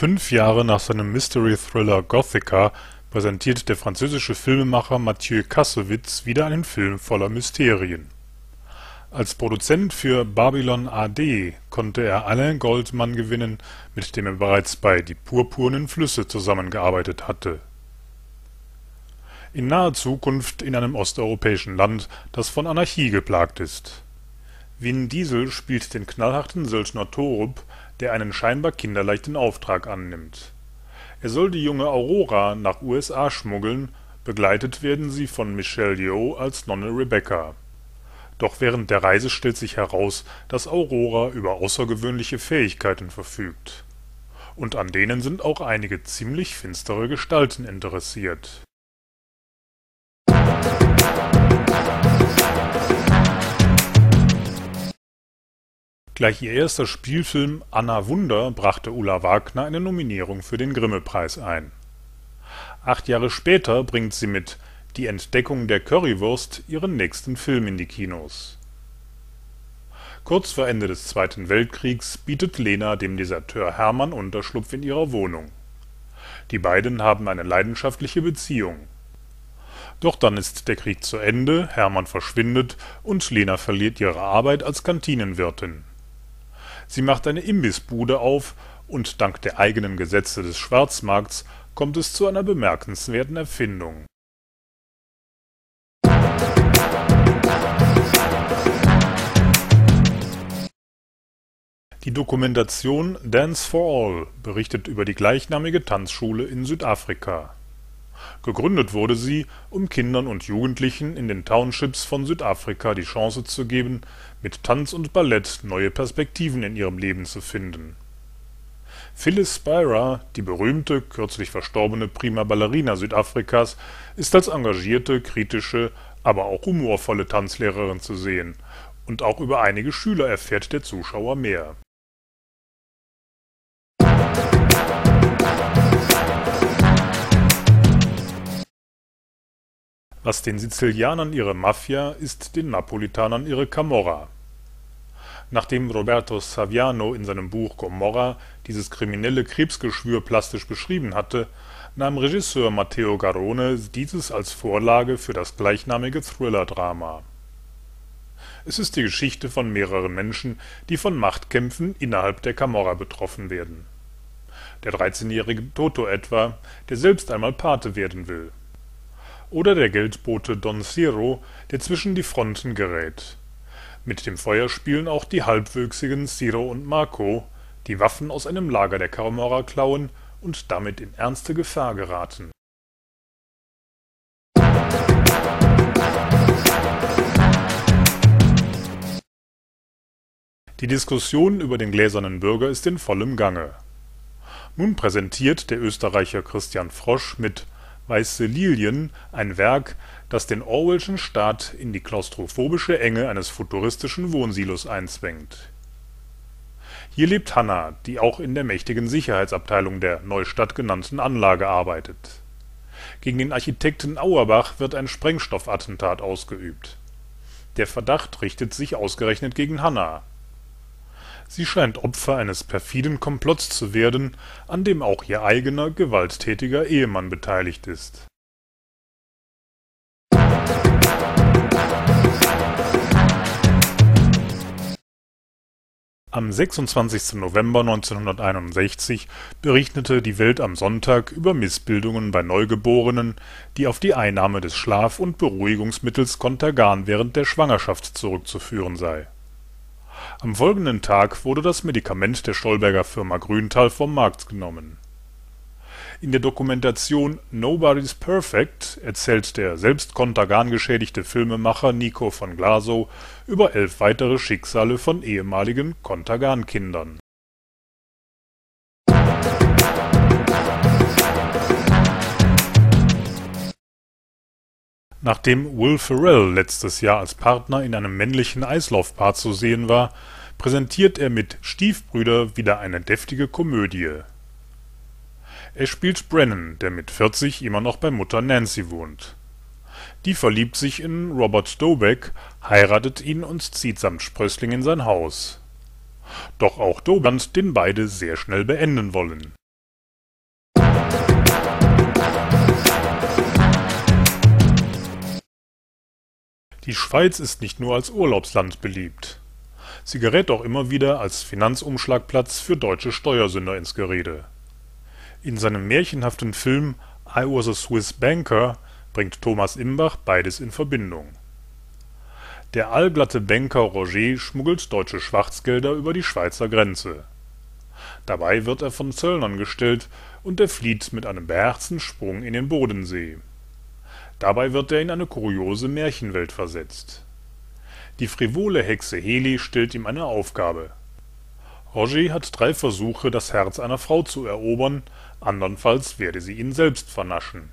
Fünf Jahre nach seinem Mystery-Thriller Gothika präsentiert der französische Filmemacher Mathieu Kassovitz wieder einen Film voller Mysterien. Als Produzent für Babylon A.D. konnte er Alain Goldman gewinnen, mit dem er bereits bei Die purpurnen Flüsse zusammengearbeitet hatte. In naher Zukunft in einem osteuropäischen Land, das von Anarchie geplagt ist. Vin Diesel spielt den knallharten Söldner Torup der einen scheinbar kinderleichten Auftrag annimmt. Er soll die junge Aurora nach USA schmuggeln, begleitet werden sie von Michelle Yeoh als Nonne Rebecca. Doch während der Reise stellt sich heraus, dass Aurora über außergewöhnliche Fähigkeiten verfügt. Und an denen sind auch einige ziemlich finstere Gestalten interessiert Gleich ihr erster Spielfilm Anna Wunder brachte Ulla Wagner eine Nominierung für den Grimme-Preis ein. Acht Jahre später bringt sie mit Die Entdeckung der Currywurst ihren nächsten Film in die Kinos. Kurz vor Ende des Zweiten Weltkriegs bietet Lena dem Deserteur Hermann Unterschlupf in ihrer Wohnung. Die beiden haben eine leidenschaftliche Beziehung. Doch dann ist der Krieg zu Ende, Hermann verschwindet und Lena verliert ihre Arbeit als Kantinenwirtin Sie macht eine Imbissbude auf und dank der eigenen Gesetze des Schwarzmarkts kommt es zu einer bemerkenswerten Erfindung. Die Dokumentation Dance for All berichtet über die gleichnamige Tanzschule in Südafrika. Gegründet wurde sie, um Kindern und Jugendlichen in den Townships von Südafrika die Chance zu geben mit Tanz und Ballett neue Perspektiven in ihrem Leben zu finden. Phyllis Spira, die berühmte, kürzlich verstorbene Prima Ballerina Südafrikas, ist als engagierte, kritische, aber auch humorvolle Tanzlehrerin zu sehen, und auch über einige Schüler erfährt der Zuschauer mehr. Was den Sizilianern ihre Mafia, ist den Napolitanern ihre Camorra. Nachdem Roberto Saviano in seinem Buch Gomorra dieses kriminelle Krebsgeschwür plastisch beschrieben hatte, nahm Regisseur Matteo Garrone dieses als Vorlage für das gleichnamige Thriller-Drama. Es ist die Geschichte von mehreren Menschen, die von Machtkämpfen innerhalb der Camorra betroffen werden. Der 13-jährige Toto etwa, der selbst einmal Pate werden will oder der Geldbote Don Ciro, der zwischen die Fronten gerät. Mit dem Feuer spielen auch die halbwüchsigen Ciro und Marco, die Waffen aus einem Lager der Camorra klauen und damit in ernste Gefahr geraten. Die Diskussion über den gläsernen Bürger ist in vollem Gange. Nun präsentiert der Österreicher Christian Frosch mit Weiße Lilien ein Werk, das den Orwellschen Staat in die klaustrophobische Enge eines futuristischen Wohnsilos einzwängt. Hier lebt Hannah, die auch in der mächtigen Sicherheitsabteilung der Neustadt genannten Anlage arbeitet. Gegen den Architekten Auerbach wird ein Sprengstoffattentat ausgeübt. Der Verdacht richtet sich ausgerechnet gegen Hannah Sie scheint Opfer eines perfiden Komplotts zu werden, an dem auch ihr eigener, gewalttätiger Ehemann beteiligt ist. Am 26. November 1961 berichtete die Welt am Sonntag über Missbildungen bei Neugeborenen, die auf die Einnahme des Schlaf und Beruhigungsmittels Contergan während der Schwangerschaft zurückzuführen sei am folgenden Tag wurde das Medikament der Stolberger Firma Grünthal vom Markt genommen. In der Dokumentation Nobody's Perfect erzählt der selbst Contergan-geschädigte Filmemacher Nico von Glasow über elf weitere Schicksale von ehemaligen Contergan-Kindern. Nachdem Will Ferrell letztes Jahr als Partner in einem männlichen Eislaufpaar zu sehen war, präsentiert er mit Stiefbrüder wieder eine deftige Komödie. Er spielt Brennan, der mit 40 immer noch bei Mutter Nancy wohnt. Die verliebt sich in Robert Dobeck, heiratet ihn und zieht samt Sprössling in sein Haus. Doch auch Doband den beide sehr schnell beenden wollen Die Schweiz ist nicht nur als Urlaubsland beliebt. Sie gerät auch immer wieder als Finanzumschlagplatz für deutsche Steuersünder ins Gerede. In seinem märchenhaften Film I Was a Swiss Banker bringt Thomas Imbach beides in Verbindung. Der allglatte Banker Roger schmuggelt deutsche Schwarzgelder über die Schweizer Grenze. Dabei wird er von Zöllnern gestellt und er flieht mit einem beherzten Sprung in den Bodensee. Dabei wird er in eine kuriose Märchenwelt versetzt. Die frivole Hexe Heli stellt ihm eine Aufgabe. Roger hat drei Versuche, das Herz einer Frau zu erobern, andernfalls werde sie ihn selbst vernaschen